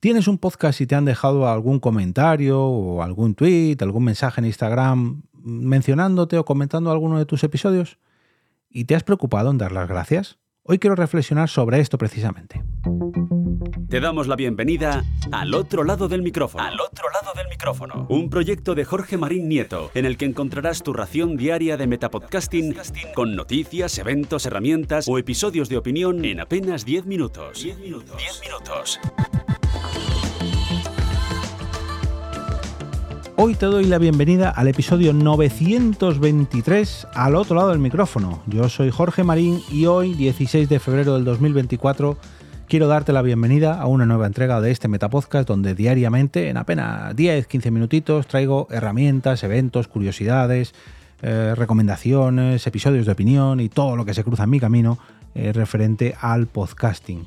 ¿Tienes un podcast y te han dejado algún comentario o algún tweet, algún mensaje en Instagram mencionándote o comentando alguno de tus episodios? ¿Y te has preocupado en dar las gracias? Hoy quiero reflexionar sobre esto precisamente. Te damos la bienvenida al otro lado del micrófono. Al otro lado del micrófono. Un proyecto de Jorge Marín Nieto, en el que encontrarás tu ración diaria de metapodcasting con noticias, eventos, herramientas o episodios de opinión en apenas 10 minutos. 10 minutos. 10 minutos. Hoy te doy la bienvenida al episodio 923 al otro lado del micrófono. Yo soy Jorge Marín y hoy, 16 de febrero del 2024, quiero darte la bienvenida a una nueva entrega de este Metapodcast donde diariamente, en apenas 10-15 minutitos, traigo herramientas, eventos, curiosidades, eh, recomendaciones, episodios de opinión y todo lo que se cruza en mi camino eh, referente al podcasting.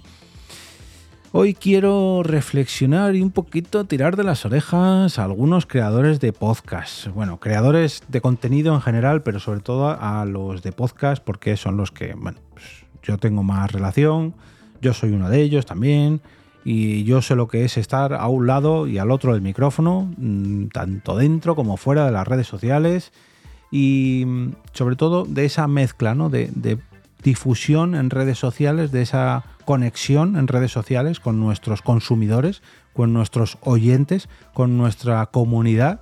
Hoy quiero reflexionar y un poquito tirar de las orejas a algunos creadores de podcast. Bueno, creadores de contenido en general, pero sobre todo a los de podcast porque son los que, bueno, pues yo tengo más relación, yo soy uno de ellos también y yo sé lo que es estar a un lado y al otro del micrófono, mm, tanto dentro como fuera de las redes sociales y mm, sobre todo de esa mezcla, ¿no? De, de difusión en redes sociales, de esa conexión en redes sociales con nuestros consumidores, con nuestros oyentes, con nuestra comunidad.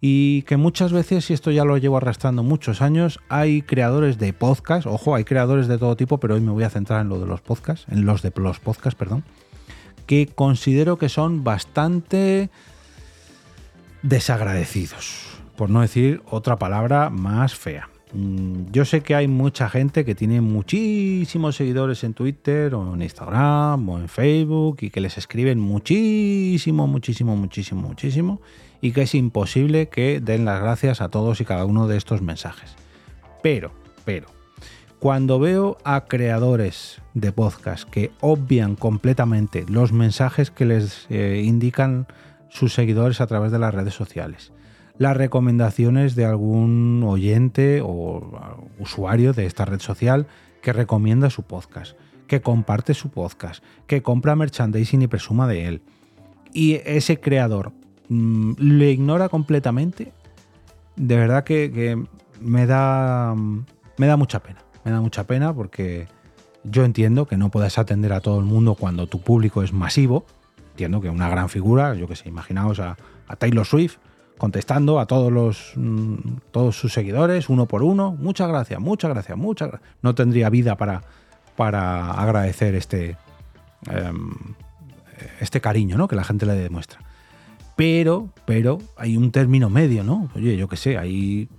Y que muchas veces, y esto ya lo llevo arrastrando muchos años, hay creadores de podcast, ojo, hay creadores de todo tipo, pero hoy me voy a centrar en lo de los podcasts, en los de los podcasts, perdón, que considero que son bastante desagradecidos, por no decir otra palabra más fea. Mm, yo sé que hay mucha gente que tiene muchísimos seguidores en Twitter o en Instagram o en Facebook y que les escriben muchísimo, muchísimo, muchísimo, muchísimo y que es imposible que den las gracias a todos y cada uno de estos mensajes. Pero, pero, cuando veo a creadores de podcast que obvian completamente los mensajes que les eh, indican sus seguidores a través de las redes sociales, las recomendaciones de algún oyente o usuario de esta red social que recomienda su podcast, que comparte su podcast, que compra merchandising y presuma de él. Y ese creador mm, le ignora completamente. De verdad que, me, da, me da mucha pena. Me da mucha pena porque yo entiendo que no puedes atender a todo el mundo cuando tu público es masivo. Entiendo que una gran figura, yo que sé, imaginaos a, a Taylor Swift, contestando a todos los mm, todos sus seguidores uno por uno. Muchas gracias, muchas gracias, muchas gracias. No tendría vida para, para agradecer este, em, este cariño ¿no? que la gente le demuestra. Pero, pero hay un término medio, ¿no? Oye, yo qué sé, hay,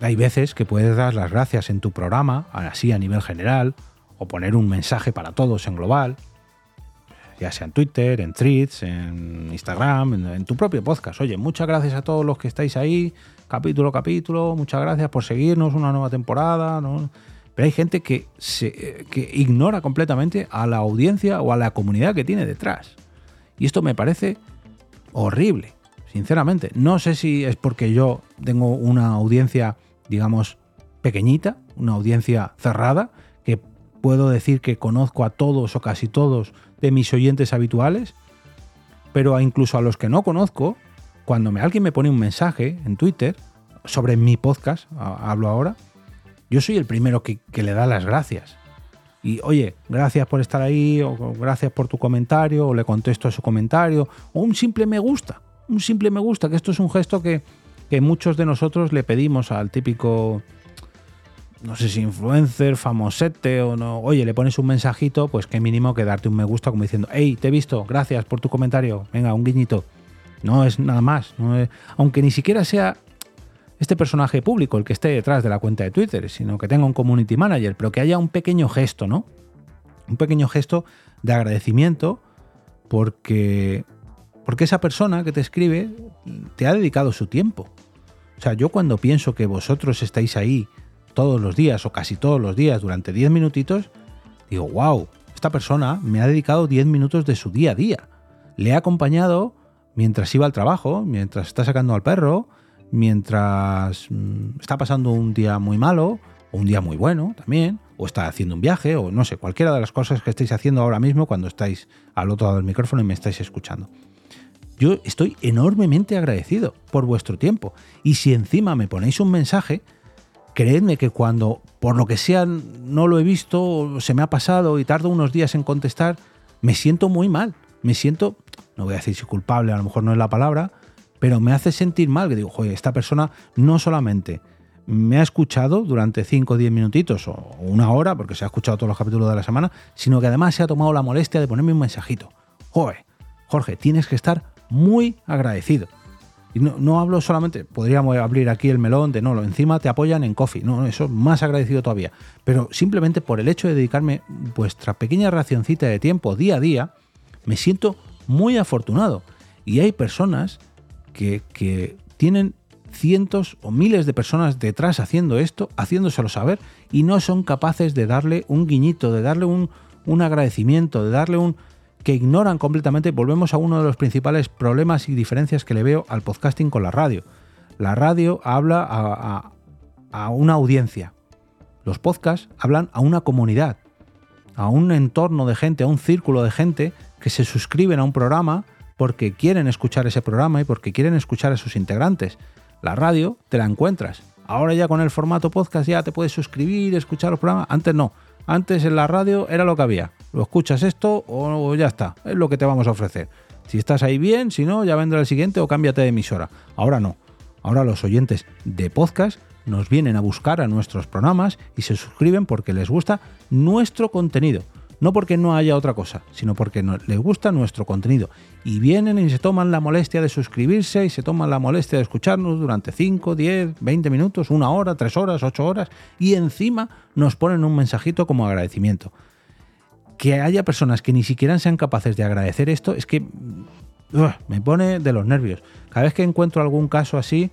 hay veces que puedes dar las gracias en tu programa, así a nivel general, o poner un mensaje para todos en global ya sea en Twitter, en Threads, en Instagram, en, tu propio podcast. Oye, muchas gracias a todos los que estáis ahí, capítulo a capítulo, muchas gracias por seguirnos, una nueva temporada. Pero hay gente se, que ignora completamente a la audiencia o a la comunidad que tiene detrás. Y esto me parece horrible, sinceramente. No sé si es porque yo tengo una audiencia, digamos, pequeñita, una audiencia cerrada, que puedo decir que conozco a todos o casi todos de mis oyentes habituales, pero incluso a los que no conozco, cuando alguien me pone un mensaje en Twitter sobre mi podcast, hablo ahora, yo soy el primero que, le da las gracias. Y oye, gracias por estar ahí, o gracias por tu comentario, o le contesto a su comentario, o un simple me gusta, un simple me gusta, que esto es un gesto que, que muchos de nosotros le pedimos al típico no sé si influencer, famosete o no, oye, le pones un mensajito, pues qué mínimo que darte un me gusta como diciendo, hey, te he visto, gracias por tu comentario, venga, un guiñito. No es nada más, aunque ni siquiera sea este personaje público el que esté detrás de la cuenta de Twitter, sino que tenga un community manager, pero que haya un pequeño gesto, ¿no? Un pequeño gesto de agradecimiento porque, porque esa persona que te escribe te ha dedicado su tiempo. O sea, yo cuando pienso que vosotros estáis ahí todos los días o casi todos los días durante 10 minutitos, digo, wow, esta persona me ha dedicado 10 minutos de su día a día. Le he acompañado mientras iba al trabajo, mientras está sacando al perro, mientras mm, está pasando un día muy malo, o un día muy bueno también, o está haciendo un viaje, o no sé, cualquiera de las cosas que estáis haciendo ahora mismo cuando estáis al otro lado del micrófono y me estáis escuchando. Yo estoy enormemente agradecido por vuestro tiempo. Y si encima me ponéis un mensaje, creedme que cuando por lo que sea no lo he visto, se me ha pasado y tardo unos días en contestar, me siento muy mal. Me siento, no voy a decir si culpable, a lo mejor no es la palabra, pero me hace sentir mal, que digo, joder, esta persona no solamente me ha escuchado durante 5 o 10 minutitos o una hora, porque se ha escuchado todos los capítulos de la semana, sino que además se ha tomado la molestia de ponerme un mensajito. Joder, Jorge, tienes que estar muy agradecido. Y no, hablo solamente, podríamos abrir aquí el melón de no, encima te apoyan en Coffee, no, eso más agradecido todavía. Pero simplemente por el hecho de dedicarme vuestra pequeña racioncita de tiempo día a día, me siento muy afortunado. Y hay personas que, que tienen cientos o miles de personas detrás haciendo esto, haciéndoselo saber, y no son capaces de darle un guiñito, de darle un, un agradecimiento, de darle un que ignoran completamente, volvemos a uno de los principales problemas y diferencias que le veo al podcasting con la radio. La radio habla a, una audiencia. Los podcasts hablan a una comunidad, a un entorno de gente, a un círculo de gente que se suscriben a un programa porque quieren escuchar ese programa y porque quieren escuchar a sus integrantes. La radio te la encuentras. Ahora ya con el formato podcast ya te puedes suscribir, escuchar los programas. Antes no. Antes en la radio era lo que había. Lo escuchas esto o ya está. Es lo que te vamos a ofrecer. Si estás ahí bien, si no, ya vendrá el siguiente o cámbiate de emisora. Ahora no. Ahora los oyentes de podcast nos vienen a buscar a nuestros programas y se suscriben porque les gusta nuestro contenido. No porque no haya otra cosa, sino porque les gusta nuestro contenido. Y vienen y se toman la molestia de suscribirse y se toman la molestia de escucharnos durante 5, 10, 20 minutos, una hora, tres horas, ocho horas. Y encima nos ponen un mensajito como agradecimiento. Que haya personas que ni siquiera sean capaces de agradecer esto es que me pone de los nervios. Cada vez que encuentro algún caso así,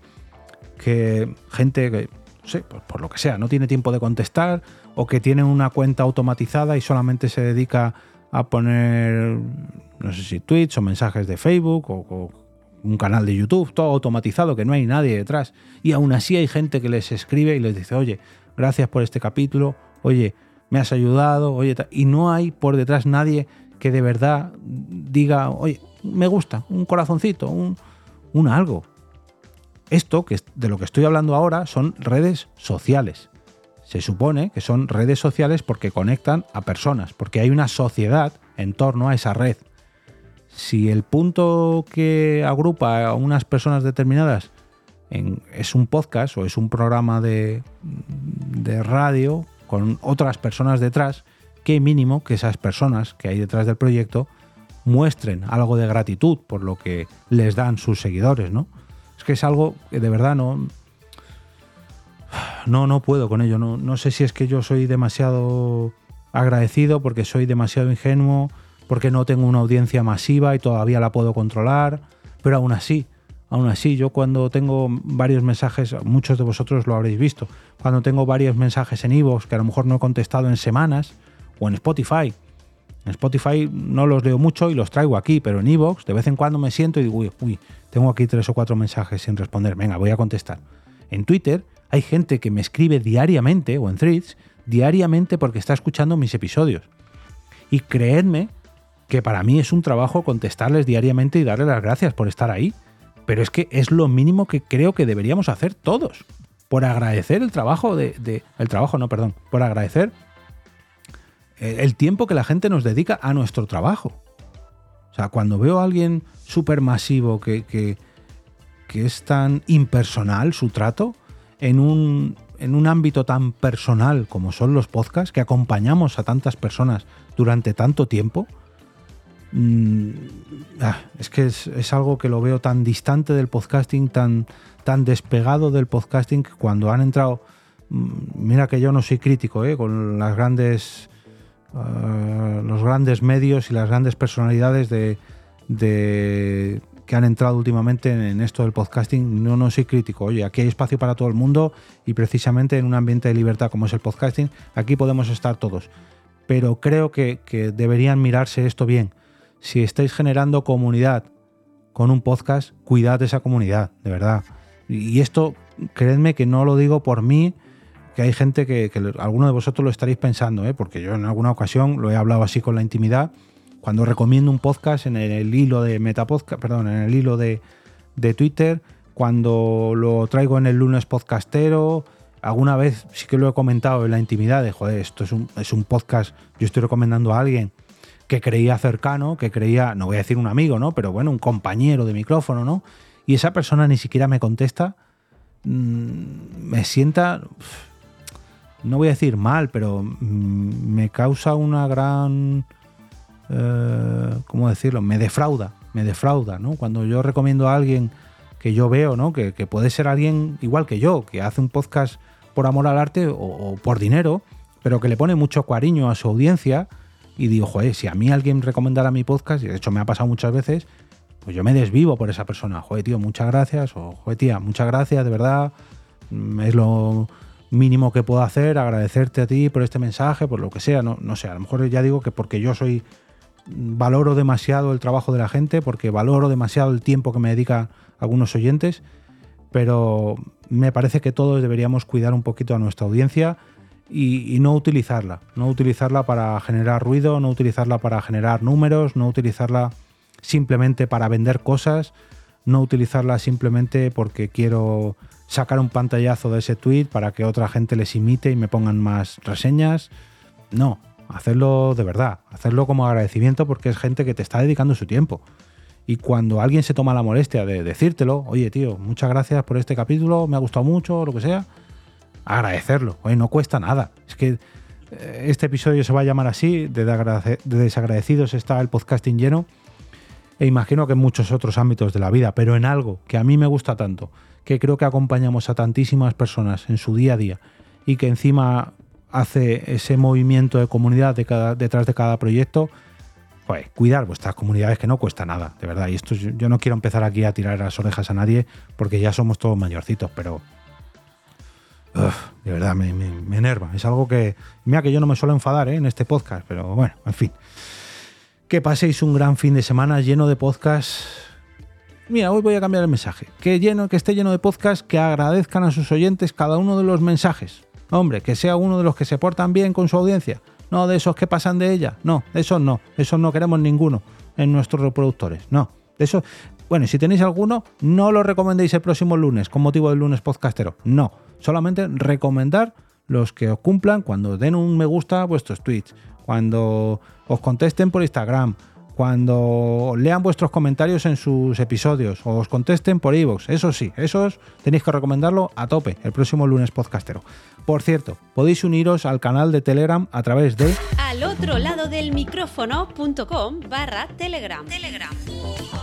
que gente que, no sé, por lo que sea, no tiene tiempo de contestar o que tiene una cuenta automatizada y solamente se dedica a poner, no sé si tweets o mensajes de Facebook o, un canal de YouTube, todo automatizado, que no hay nadie detrás. Y aún así hay gente que les escribe y les dice, oye, gracias por este capítulo, oye, me has ayudado, oye, y no hay por detrás nadie que de verdad diga, oye, me gusta, un corazoncito, un, un algo. Esto, que de lo que estoy hablando ahora, son redes sociales se supone que son redes sociales porque conectan a personas, porque hay una sociedad en torno a esa red. Si el punto que agrupa a unas personas determinadas es un podcast o es un programa de, de radio con otras personas detrás, qué mínimo que esas personas que hay detrás del proyecto muestren algo de gratitud por lo que les dan sus seguidores, ¿no? Es que es algo que de verdad no, no, no puedo con ello. No, no sé si es que yo soy demasiado agradecido, porque soy demasiado ingenuo, porque no tengo una audiencia masiva y todavía la puedo controlar, pero aún así, aún así, yo cuando tengo varios mensajes, muchos de vosotros lo habréis visto, cuando tengo varios mensajes en Evox que a lo mejor no he contestado en semanas, o en Spotify, en Spotify no los leo mucho y los traigo aquí, pero en Evox de vez en cuando me siento y digo, uy, uy, tengo aquí tres o cuatro mensajes sin responder, venga, voy a contestar. En Twitter hay gente que me escribe diariamente o en threads diariamente porque está escuchando mis episodios. Y creedme que para mí es un trabajo contestarles diariamente y darles las gracias por estar ahí. Pero es que es lo mínimo que creo que deberíamos hacer todos. Por agradecer el trabajo de. el trabajo, no, perdón. Por agradecer el tiempo que la gente nos dedica a nuestro trabajo. O sea, cuando veo a alguien súper masivo que, que, que es tan impersonal su trato, en un, en un ámbito tan personal como son los podcasts, que acompañamos a tantas personas durante tanto tiempo, mm, ah, es que es, algo que lo veo tan distante del podcasting, tan, tan despegado del podcasting, que cuando han entrado, mm, mira que yo no soy crítico, eh, con las grandes... Ah, los grandes medios y las grandes personalidades de, de, que han entrado últimamente en esto del podcasting, no, no soy crítico. Oye, aquí hay espacio para todo el mundo y precisamente en un ambiente de libertad como es el podcasting, aquí podemos estar todos. Pero creo que, deberían mirarse esto bien. Si estáis generando comunidad con un podcast, cuidad esa comunidad, de verdad. Y esto, creedme que no lo digo por mí que hay gente que, alguno de vosotros lo estaréis pensando, ¿eh? porque yo en alguna ocasión lo he hablado así con la intimidad. Cuando recomiendo un podcast en el, hilo de Metapodcast, perdón, en el hilo de, de Twitter, cuando lo traigo en el lunes podcastero, alguna vez sí que lo he comentado en la intimidad de, joder, esto es un, es un podcast, yo estoy recomendando a alguien que creía cercano, que creía, no voy a decir un amigo, ¿no? Pero bueno, un compañero de micrófono, ¿no? Y esa persona ni siquiera me contesta, mm, me sienta, no voy a decir mal, pero mm, me causa una gran, eh, ¿cómo decirlo? Me defrauda, me defrauda, ¿no? Cuando yo recomiendo a alguien que yo veo, ¿no? Que, puede ser alguien igual que yo, que hace un podcast por amor al arte o, por dinero, pero que le pone mucho cariño a su audiencia y digo, joder, si a mí alguien recomendara mi podcast, y de hecho me ha pasado muchas veces, pues yo me desvivo por esa persona. Joder, tío, muchas gracias. O, joder, tía, muchas gracias, de verdad. Mm, es lo mínimo que puedo hacer, agradecerte a ti por este mensaje, por lo que sea. No, no sé, a lo mejor ya digo que porque yo soy valoro demasiado el trabajo de la gente, porque valoro demasiado el tiempo que me dedica algunos oyentes, pero me parece que todos deberíamos cuidar un poquito a nuestra audiencia y, no utilizarla. No utilizarla para generar ruido, no utilizarla para generar números, no utilizarla simplemente para vender cosas, no utilizarla simplemente porque quiero sacar un pantallazo de ese tweet para que otra gente les imite y me pongan más reseñas. No, hacerlo de verdad, hacerlo como agradecimiento porque es gente que te está dedicando su tiempo. Y cuando alguien se toma la molestia de decírtelo, oye tío, muchas gracias por este capítulo, me ha gustado mucho, lo que sea, agradecerlo. Oye, no cuesta nada. Es que eh, este episodio se va a llamar así, de, desagradecidos está el podcasting lleno. E imagino que en muchos otros ámbitos de la vida, pero en algo que a mí me gusta tanto, que creo que acompañamos a tantísimas personas en su día a día y que encima hace ese movimiento de comunidad detrás de cada proyecto, pues cuidar vuestras comunidades que no cuesta nada, de verdad. Y esto yo no quiero empezar aquí a tirar las orejas a nadie porque ya somos todos mayorcitos, pero de verdad, me, enerva. Es algo que. Mira que yo no me suelo enfadar ¿eh? en este podcast, pero bueno, en fin. Que paséis un gran fin de semana lleno de podcasts. Mira, hoy voy a cambiar el mensaje. Que, lleno, que esté lleno de podcasts que agradezcan a sus oyentes cada uno de los mensajes. Hombre, que sea uno de los que se portan bien con su audiencia. No de esos que pasan de ella. No, de esos no. Esos no queremos ninguno en nuestros reproductores. No. De eso. Bueno, si tenéis alguno, no lo recomendéis el próximo lunes con motivo del lunes podcastero. No solamente recomendar los que os cumplan cuando den un me gusta a vuestros tweets, cuando os contesten por Instagram, cuando lean vuestros comentarios en sus episodios o os contesten por iVoox. Eso sí, esos tenéis que recomendarlo a tope el próximo lunes podcastero. Por cierto, podéis uniros al canal de Telegram a través de al otro lado del micrófono.com barra Telegram. Telegram.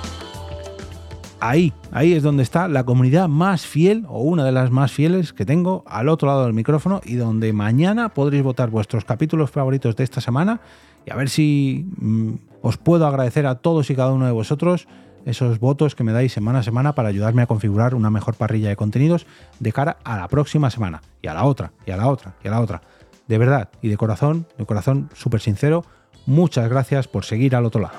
Ahí, ahí es donde está la comunidad más fiel o una de las más fieles que tengo al otro lado del micrófono y donde mañana podréis votar vuestros capítulos favoritos de esta semana y a ver si mm, os puedo agradecer a todos y cada uno de vosotros esos votos que me dais semana a semana para ayudarme a configurar una mejor parrilla de contenidos de cara a la próxima semana y a la otra y a la otra y a la otra. De verdad y de corazón, de corazón súper sincero, muchas gracias por seguir al otro lado.